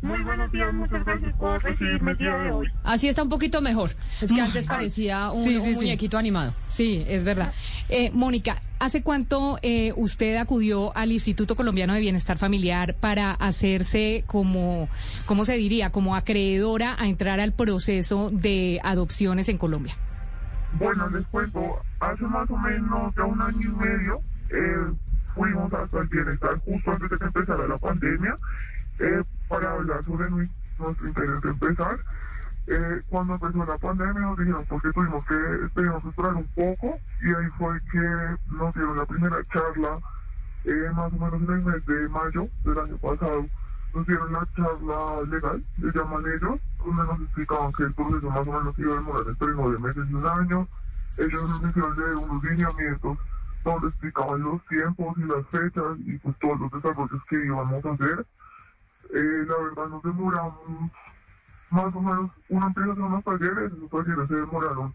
Muy buenos días, muchas gracias por recibirme el día de hoy. Así está un poquito mejor. Es que antes parecía un, Sí, sí, un sí. muñequito animado. Sí, es verdad. Eh, Mónica, ¿hace cuánto eh, usted acudió al Instituto Colombiano de Bienestar Familiar para hacerse como, ¿cómo se diría? Como acreedora a entrar al proceso de adopciones en Colombia. Bueno, les cuento, hace más o menos ya un año y medio eh, fuimos hasta el bienestar justo antes de que empezara la pandemia eh, para hablar sobre nuestro interés de empezar. Eh, cuando empezó la pandemia nos dijeron porque tuvimos que, teníamos esperar un poco y ahí fue que nos dieron la primera charla eh, más o menos en el mes de mayo del año pasado. Nos dieron la charla legal, le llaman ellos, donde nos explicaban que el proceso más o menos iba a demorar entre nueve meses y un año. Ellos nos hicieron leer unos lineamientos donde explicaban los tiempos y las fechas y pues todos los desarrollos que íbamos a hacer. Eh, la verdad nos demoramos más o menos, uno empieza a hacer unos talleres, esos talleres se demoraron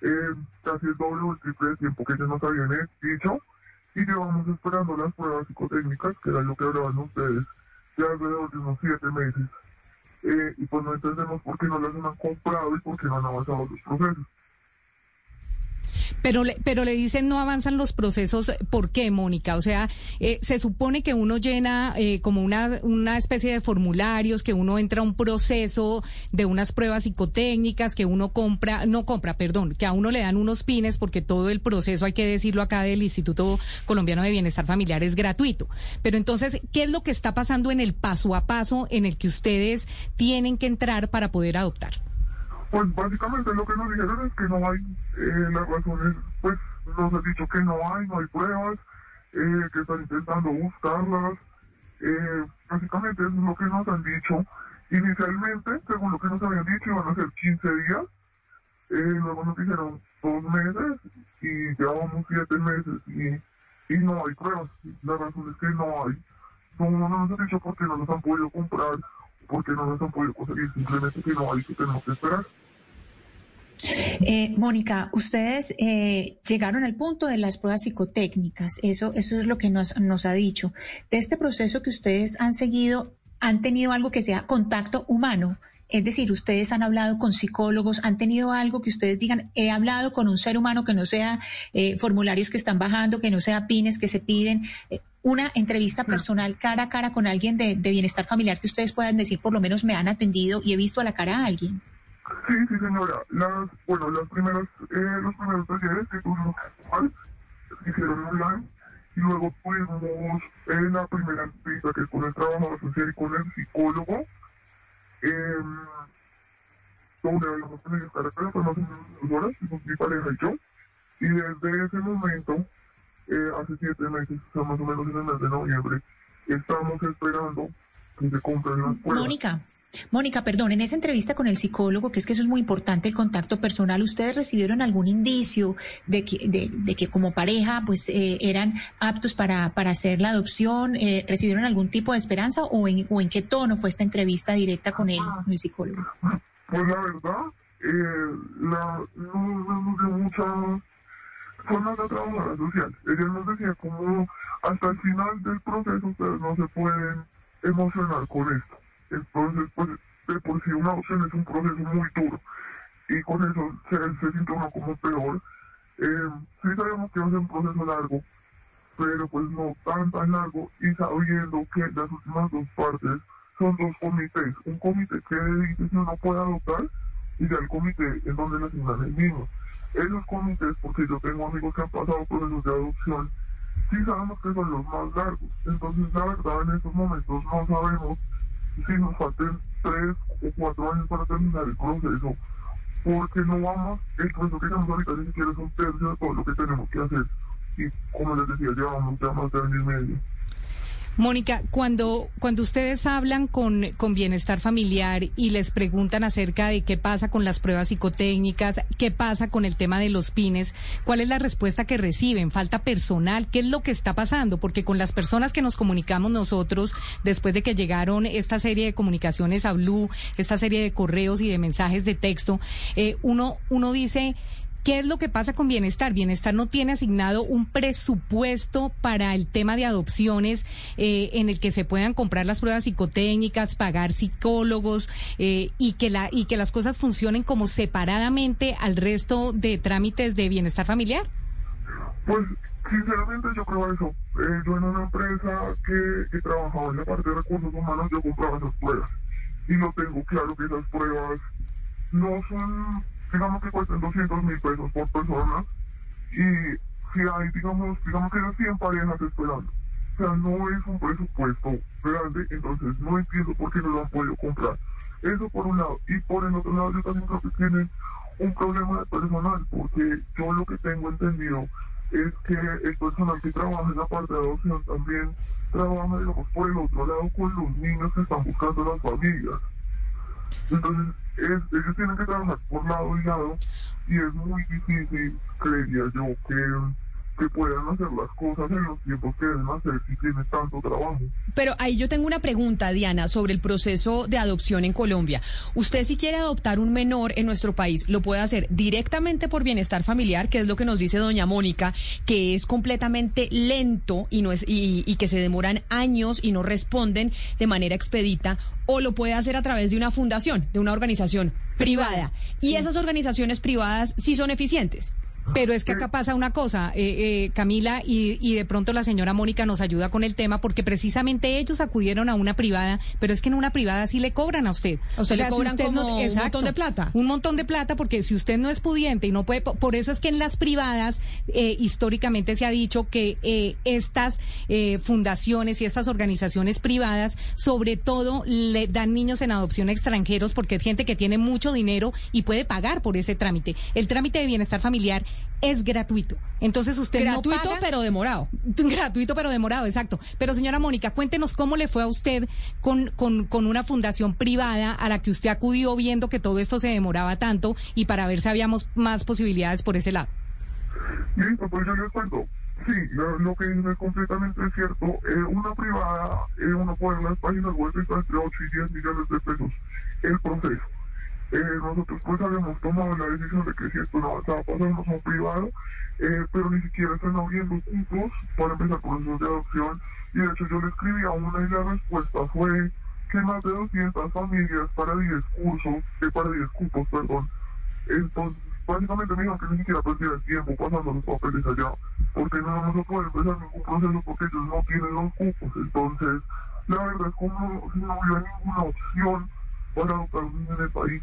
eh, casi el doble o el triple de tiempo que ellos nos habían dicho y llevamos esperando las pruebas psicotécnicas, que era lo que hablaban ustedes, ya alrededor de unos siete meses. Eh, y pues no entendemos por qué no las han comprado y por qué no han avanzado los procesos. Pero le, pero le dicen no avanzan los procesos. ¿Por qué, Mónica? O sea, eh, se supone que uno llena eh, como una, una especie de formularios, que uno entra a un proceso de unas pruebas psicotécnicas, que uno compra, no compra, perdón, que a uno le dan unos pines porque todo el proceso, hay que decirlo acá, del Instituto Colombiano de Bienestar Familiar es gratuito. Pero entonces, ¿qué es lo que está pasando en el paso a paso en el que ustedes tienen que entrar para poder adoptar? Pues básicamente lo que nos dijeron es que no hay, eh, las razones, pues nos han dicho que no hay, no hay pruebas, eh, que están intentando buscarlas. Eh, básicamente eso es lo que nos han dicho. Inicialmente, según lo que nos habían dicho, iban a ser 15 días. Eh, luego nos dijeron dos meses y llevamos siete meses y, y no hay pruebas. La razón es que no hay. No, no nos han dicho por qué no nos han podido comprar, por qué no nos han podido conseguir, simplemente que no hay, que que esperar. Eh, Mónica, ustedes eh, llegaron al punto de las pruebas psicotécnicas, eso, eso es lo que nos, nos ha dicho. De este proceso que ustedes han seguido, ¿han tenido algo que sea contacto humano? Es decir, ustedes han hablado con psicólogos, han tenido algo que ustedes digan, he hablado con un ser humano que no sea eh, formularios que están bajando, que no sea pines que se piden, eh, una entrevista personal cara a cara con alguien de, de bienestar familiar que ustedes puedan decir, por lo menos me han atendido y he visto a la cara a alguien. Sí, sí, señora. Las, bueno, las primeras, eh, los primeros talleres que tuvimos se hicieron online y luego tuvimos en la primera entrevista que es con el trabajador social y con el psicólogo, eh, donde hablamos con ellos cara a cara, dos horas, mi pareja y yo, y desde ese momento, eh, hace siete meses, o sea, más o menos en el mes de noviembre, estamos esperando que se compren las pruebas. Mónica, Mónica, perdón, en esa entrevista con el psicólogo, que es que eso es muy importante, el contacto personal, ¿ustedes recibieron algún indicio de que, de, de que como pareja pues eh, eran aptos para, para hacer la adopción? Eh, ¿Recibieron algún tipo de esperanza o en, o en qué tono fue esta entrevista directa con el, con el psicólogo? Pues la verdad, eh, la, no, no mucha... Fue una trabajadora social. Ella nos decía como hasta el final del proceso ustedes no se pueden emocionar con esto. Entonces, pues, de por sí una opción es un proceso muy duro. Y con eso se, se siente uno como peor. Eh, sí sabemos que ser un proceso largo, pero pues no tan tan largo y sabiendo que las últimas dos partes son dos comités. Un comité que dice si uno puede adoptar y ya el comité en donde le asignan el niño. Esos comités, porque yo tengo amigos que han pasado procesos de adopción, sí sabemos que son los más largos. Entonces, la verdad, en estos momentos no sabemos si nos falten tres o cuatro años para terminar el proceso, porque no vamos, el proceso que tenemos ahorita ni siquiera es un tercio de todo lo que tenemos que hacer. Y como les decía, llevamos ya más de año y medio. Mónica, cuando, cuando ustedes hablan con, con Bienestar Familiar y les preguntan acerca de qué pasa con las pruebas psicotécnicas, qué pasa con el tema de los pines, ¿cuál es la respuesta que reciben? ¿Falta personal? ¿Qué es lo que está pasando? Porque con las personas que nos comunicamos nosotros, después de que llegaron esta serie de comunicaciones a Blue, esta serie de correos y de mensajes de texto, eh, uno, uno dice ¿Qué es lo que pasa con Bienestar? Bienestar no tiene asignado un presupuesto para el tema de adopciones eh, en el que se puedan comprar las pruebas psicotécnicas, pagar psicólogos eh, y que la y las cosas funcionen como separadamente al resto de trámites de bienestar familiar. Pues sinceramente yo creo eso. Eh, yo en una empresa que, que trabajaba en la parte de recursos humanos yo compraba esas pruebas y no tengo claro que esas pruebas no son digamos que cuestan 200 mil pesos por persona y si hay, digamos, digamos que hay 100 parejas esperando. O sea, no es un presupuesto grande, entonces no entiendo por qué no lo han podido comprar. Eso por un lado. Y por el otro lado, yo también creo que tienen un problema de personal, porque yo lo que tengo entendido es que el personal que trabaja en la parte de adopción también trabaja, digamos, por el otro lado con los niños que están buscando las familias. Entonces, ellos tienen que trabajar por lado y lado y es muy difícil, creería yo, que que puedan hacer las cosas en los tiempos que deben hacer si tiene tanto trabajo. Pero ahí yo tengo una pregunta, Diana, sobre el proceso de adopción en Colombia. Usted si quiere adoptar un menor en nuestro país, lo puede hacer directamente por bienestar familiar, que es lo que nos dice doña Mónica, que es completamente lento y, no es, y, y que se demoran años y no responden de manera expedita, o lo puede hacer a través de una fundación, de una organización privada. Y esas organizaciones privadas sí son eficientes. Pero es que acá pasa una cosa, eh, eh, Camila, y, y, de pronto la señora Mónica nos ayuda con el tema, porque precisamente ellos acudieron a una privada, pero es que en una privada sí le cobran a usted. O sea, le cobran como un montón de plata. Un montón de plata, porque si usted no es pudiente y no puede, por eso es que en las privadas eh, históricamente se ha dicho que eh, estas eh, fundaciones y estas organizaciones privadas, sobre todo, le dan niños en adopción a extranjeros, porque es gente que tiene mucho dinero y puede pagar por ese trámite. El trámite de bienestar familiar es gratuito. Entonces usted gratuito no paga, pero demorado. Gratuito pero demorado, exacto. Pero señora Mónica, cuéntenos cómo le fue a usted con, con, con una fundación privada a la que usted acudió viendo que todo esto se demoraba tanto y para ver si habíamos más posibilidades por ese lado. Listo, pues yo les cuento. Sí, lo, lo que es completamente cierto. Eh, una privada, eh, uno puede en las páginas web está entre 8 y 10 millones de pesos el proceso eh, nosotros pues habíamos tomado la decisión de que si esto no avanzaba pasarnos a un privado, eh, pero ni siquiera están abriendo cupos para empezar procesos de adopción y de hecho yo le escribí a una y la respuesta fue que más de 200 familias para 10 cursos, eh, para 10 cupos, perdón. Entonces, básicamente me dijeron que ni siquiera perdiera el tiempo pasando los papeles allá, porque no vamos a poder empezar ningún proceso porque ellos no tienen los cupos. Entonces, la verdad es como si no hubiera ninguna opción para adoptar en el país.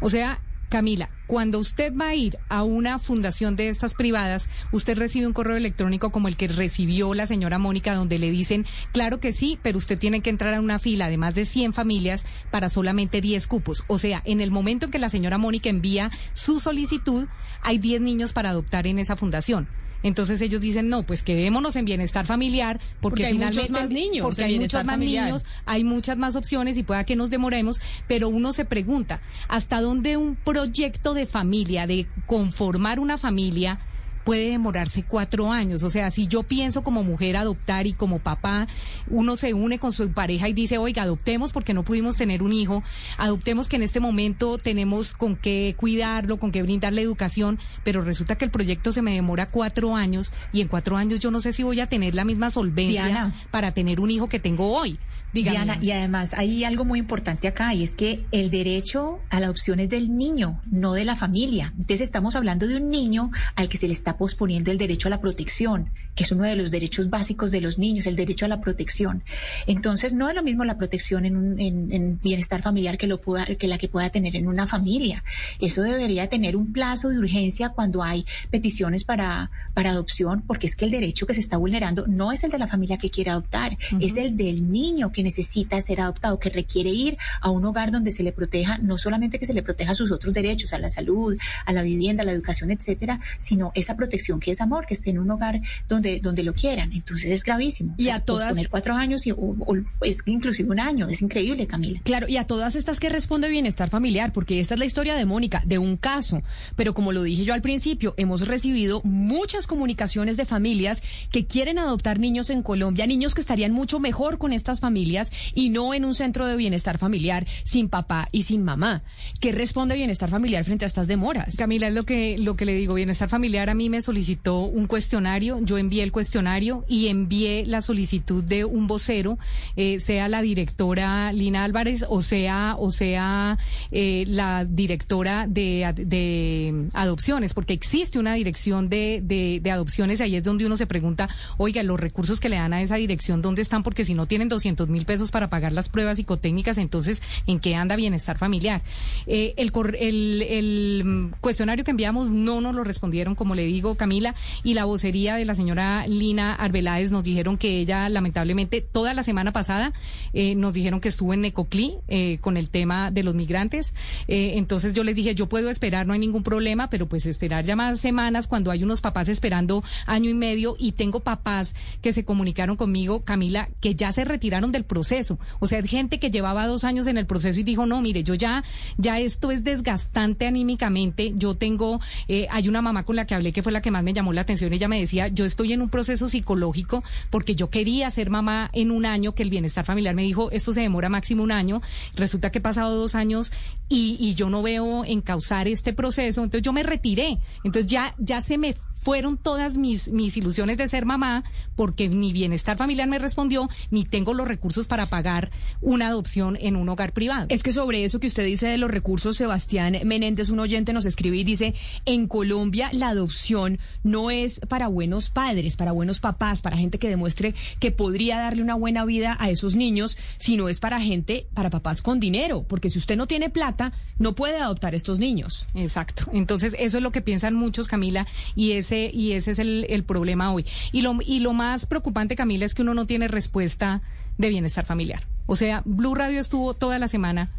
O sea, Camila, cuando usted va a ir a una fundación de estas privadas, usted recibe un correo electrónico como el que recibió la señora Mónica, donde le dicen, claro que sí, pero usted tiene que entrar a una fila de más de 100 familias para solamente 10 cupos. O sea, en el momento en que la señora Mónica envía su solicitud, hay 10 niños para adoptar en esa fundación. Entonces ellos dicen, no, pues quedémonos en bienestar familiar, porque, porque hay finalmente muchos más niños, porque hay muchos más familiar. niños, hay muchas más opciones y pueda que nos demoremos, pero uno se pregunta, ¿hasta dónde un proyecto de familia, de conformar una familia, puede demorarse cuatro años. O sea, si yo pienso como mujer adoptar y como papá, uno se une con su pareja y dice, oiga, adoptemos porque no pudimos tener un hijo, adoptemos que en este momento tenemos con qué cuidarlo, con qué brindarle educación, pero resulta que el proyecto se me demora cuatro años y en cuatro años yo no sé si voy a tener la misma solvencia Diana. para tener un hijo que tengo hoy. Dígame. Diana, y además hay algo muy importante acá y es que el derecho a la adopción es del niño, no de la familia. Entonces estamos hablando de un niño al que se le está posponiendo el derecho a la protección, que es uno de los derechos básicos de los niños, el derecho a la protección. Entonces no es lo mismo la protección en, un, en, en bienestar familiar que, lo pueda, que la que pueda tener en una familia. Eso debería tener un plazo de urgencia cuando hay peticiones para, para adopción, porque es que el derecho que se está vulnerando no es el de la familia que quiere adoptar, uh -huh. es el del niño que necesita ser adoptado, que requiere ir a un hogar donde se le proteja, no solamente que se le proteja sus otros derechos, a la salud, a la vivienda, a la educación, etcétera, sino esa protección que es amor, que esté en un hogar donde, donde lo quieran. Entonces es gravísimo. Y o sea, a todas. Poner cuatro años y, o, o, es inclusive un año. Es increíble, Camila. Claro, y a todas estas que responde bienestar familiar, porque esta es la historia de Mónica, de un caso. Pero como lo dije yo al principio, hemos recibido muchas comunicaciones de familias que quieren adoptar niños en Colombia, niños que estarían mucho mejor con estas familias y no en un centro de bienestar familiar sin papá y sin mamá. ¿Qué responde bienestar familiar frente a estas demoras? Camila, es lo que, lo que le digo. Bienestar familiar a mí me solicitó un cuestionario, yo envié el cuestionario y envié la solicitud de un vocero, eh, sea la directora Lina Álvarez o sea, o sea eh, la directora de, de, adopciones, porque existe una dirección de, de, de adopciones, ahí es donde uno se pregunta, oiga, los recursos que le dan a esa dirección, ¿dónde están? Porque si no tienen 200 mil pesos para pagar las pruebas psicotécnicas, entonces, ¿en qué anda bienestar familiar? Eh, el, el, el cuestionario que enviamos no nos lo respondieron, como le digo, Camila, y la vocería de la señora Lina Arbeláez nos dijeron que ella, lamentablemente, toda la semana pasada eh, nos dijeron que estuvo en Necoclí eh, con el tema de los migrantes. Eh, entonces yo les dije, yo puedo esperar, no hay ningún problema, pero pues esperar ya más semanas cuando hay unos papás esperando año y medio y tengo papás que se comunicaron conmigo, Camila, que ya se retiraron del proceso. O sea, gente que llevaba dos años en el proceso y dijo, no, mire, yo ya, ya esto es desgastante anímicamente. Yo tengo, eh, hay una mamá con la que hablé que fue la que más me llamó la atención. Ella me decía, yo estoy en un proceso psicológico porque yo quería ser mamá en un año que el bienestar familiar me dijo, esto se demora máximo un año. Resulta que he pasado dos años y, yo no veo encauzar este proceso. Entonces yo me retiré. Entonces ya, ya se me fueron todas mis, mis ilusiones de ser mamá porque ni bienestar familiar me respondió, ni tengo los recursos para pagar una adopción en un hogar privado. Es que sobre eso que usted dice de los recursos, Sebastián Menéndez, un oyente nos escribe y dice, en Colombia la adopción no es para buenos padres, para buenos papás, para gente que demuestre que podría darle una buena vida a esos niños, sino es para gente, para papás con dinero, porque si usted no tiene plata, no puede adoptar estos niños. Exacto. Entonces, eso es lo que piensan muchos, Camila, y ese, y ese es el, el problema hoy. Y lo, y lo más preocupante, Camila, es que uno no tiene respuesta de bienestar familiar. O sea, Blue Radio estuvo toda la semana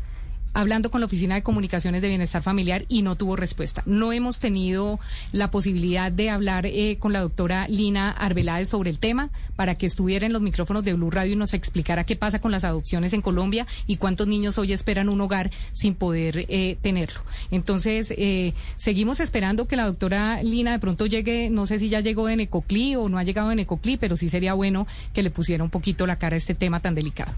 hablando con la Oficina de Comunicaciones de Bienestar Familiar y no tuvo respuesta. No hemos tenido la posibilidad de hablar eh, con la doctora Lina Arbeláez sobre el tema para que estuviera en los micrófonos de Blue Radio y nos explicara qué pasa con las adopciones en Colombia y cuántos niños hoy esperan un hogar sin poder eh, tenerlo. Entonces, eh, seguimos esperando que la doctora Lina de pronto llegue, no sé si ya llegó de Necoclí o no ha llegado de Necoclí, pero sí sería bueno que le pusiera un poquito la cara a este tema tan delicado.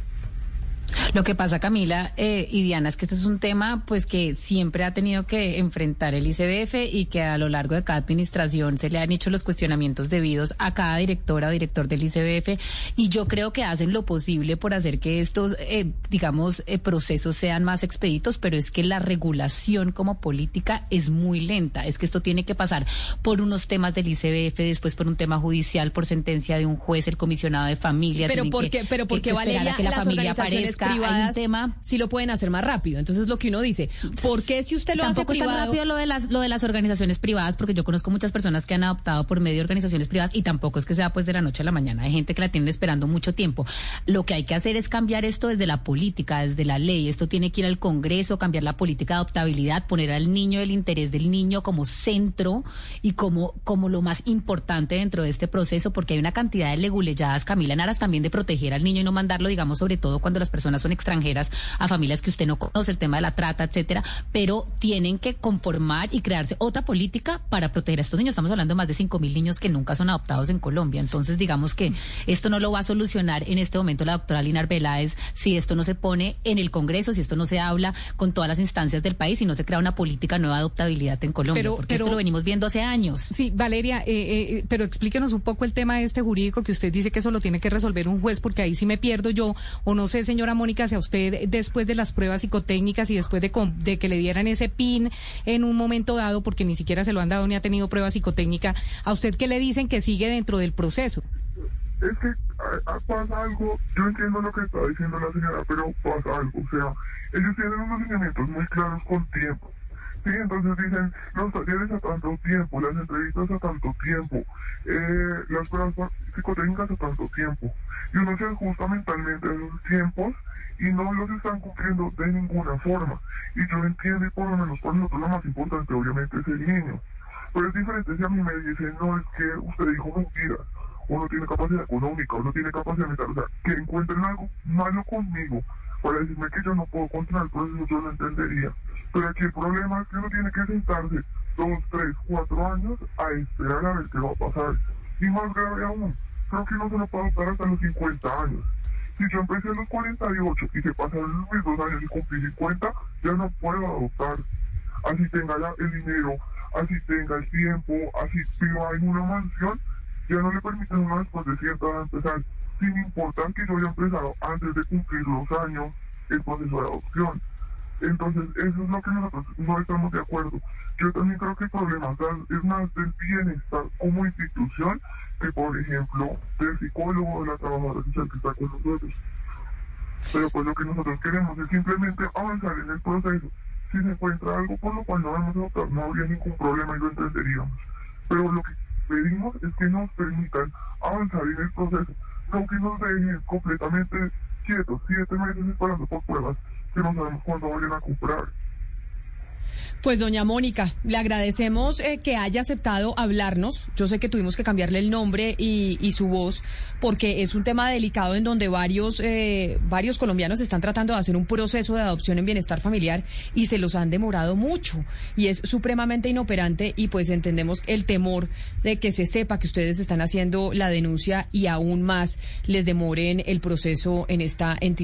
Lo que pasa, Camila eh, y Diana, es que este es un tema pues que siempre ha tenido que enfrentar el ICBF y que a lo largo de cada administración se le han hecho los cuestionamientos debidos a cada directora o director del ICBF y yo creo que hacen lo posible por hacer que estos, eh, digamos, eh, procesos sean más expeditos, pero es que la regulación como política es muy lenta. Es que esto tiene que pasar por unos temas del ICBF, después por un tema judicial, por sentencia de un juez, el comisionado de familia. Pero porque, pero porque Valeria, que la familia aparezca privadas tema. sí lo pueden hacer más rápido. Entonces lo que uno dice, ¿por qué si usted lo Tampoco hace privado? es tan rápido lo de las lo de las organizaciones privadas porque yo conozco muchas personas que han adoptado por medio de organizaciones privadas y tampoco es que sea pues de la noche a la mañana. Hay gente que la tienen esperando mucho tiempo. Lo que hay que hacer es cambiar esto desde la política, desde la ley. Esto tiene que ir al Congreso, cambiar la política de adoptabilidad, poner al niño el interés del niño como centro y como como lo más importante dentro de este proceso porque hay una cantidad de leguleyadas, Camila, en aras también de proteger al niño y no mandarlo, digamos, sobre todo cuando las personas son extranjeras a familias que usted no conoce, el tema de la trata, etcétera, pero tienen que conformar y crearse otra política para proteger a estos niños. Estamos hablando de más de cinco mil niños que nunca son adoptados en Colombia. Entonces, digamos que esto no lo va a solucionar en este momento la doctora Linar Veláez si esto no se pone en el Congreso, si esto no se habla con todas las instancias del país y no se crea una política nueva de adoptabilidad en Colombia, Pero- porque pero- esto lo venimos viendo hace años. Sí, Valeria, eh, eh, pero explíquenos un poco el tema este jurídico que usted dice que eso lo tiene que resolver un juez, porque ahí sí me pierdo yo, o no sé, señora Mónica, si a usted después de las pruebas psicotécnicas y después de, de que le dieran ese PIN en un momento dado, porque ni siquiera se lo han dado ni ha tenido prueba psicotécnica, ¿a usted qué le dicen que sigue dentro del proceso? Es que ah, ah, pasa algo, yo entiendo lo que está diciendo la señora, pero pasa algo, o sea, ellos tienen unos lineamientos muy claros con tiempo. Sí, entonces dicen los talleres a tanto tiempo, las entrevistas a tanto tiempo, eh, las pruebas psicotécnicas a tanto tiempo. Y uno se ajusta mentalmente a esos tiempos y no los están cumpliendo de ninguna forma. Y yo entiendo, y por lo menos para nosotros lo más importante obviamente es el niño. Pero es diferente si a mí me dicen, no, es que usted dijo mentiras, o no tiene capacidad económica, o no tiene capacidad mental, o sea, que encuentren algo malo conmigo para decirme que yo no puedo controlar el proceso, yo lo entendería. Pero aquí el problema es que uno tiene que sentarse dos, tres, cuatro años a esperar a ver qué va a pasar. Y más grave aún, creo que uno se lo puede adoptar hasta los 50 años. Si yo empecé a los 48 y se pasaron mis dos años y cumplí 50, ya no puedo adoptar. Así tenga la- el dinero, así tenga el tiempo, así viva en una mansión, ya no le permiten una después de cierta edad empezar, sin importar que yo haya empezado antes de cumplir los años el proceso de adopción. Entonces, eso es lo que nosotros no estamos de acuerdo. Yo también creo que el problema es más del bienestar como institución que, por ejemplo, del psicólogo o de la trabajadora social que está con nosotros. Pero pues lo que nosotros queremos es simplemente avanzar en el proceso. Si se encuentra algo por lo cual no vamos a adoptar, no habría ningún problema y lo entenderíamos. Pero lo que pedimos es que nos permitan avanzar en el proceso, no que nos dejen completamente quietos, siete meses esperando por pruebas que no sabemos cuándo vayan a comprar. Pues doña Mónica, le agradecemos eh, que haya aceptado hablarnos. Yo sé que tuvimos que cambiarle el nombre y, su voz porque es un tema delicado en donde varios, eh, varios colombianos están tratando de hacer un proceso de adopción en bienestar familiar y se los han demorado mucho y es supremamente inoperante y pues entendemos el temor de que se sepa que ustedes están haciendo la denuncia y aún más les demoren el proceso en esta entidad.